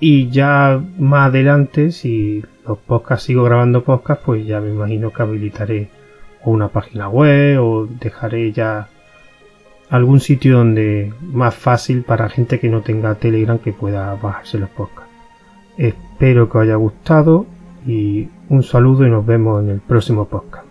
Y ya más adelante, si los podcasts sigo grabando podcasts, pues ya me imagino que habilitaré una página web o dejaré ya algún sitio donde más fácil para gente que no tenga Telegram que pueda bajarse los podcasts. Espero que os haya gustado y un saludo y nos vemos en el próximo podcast.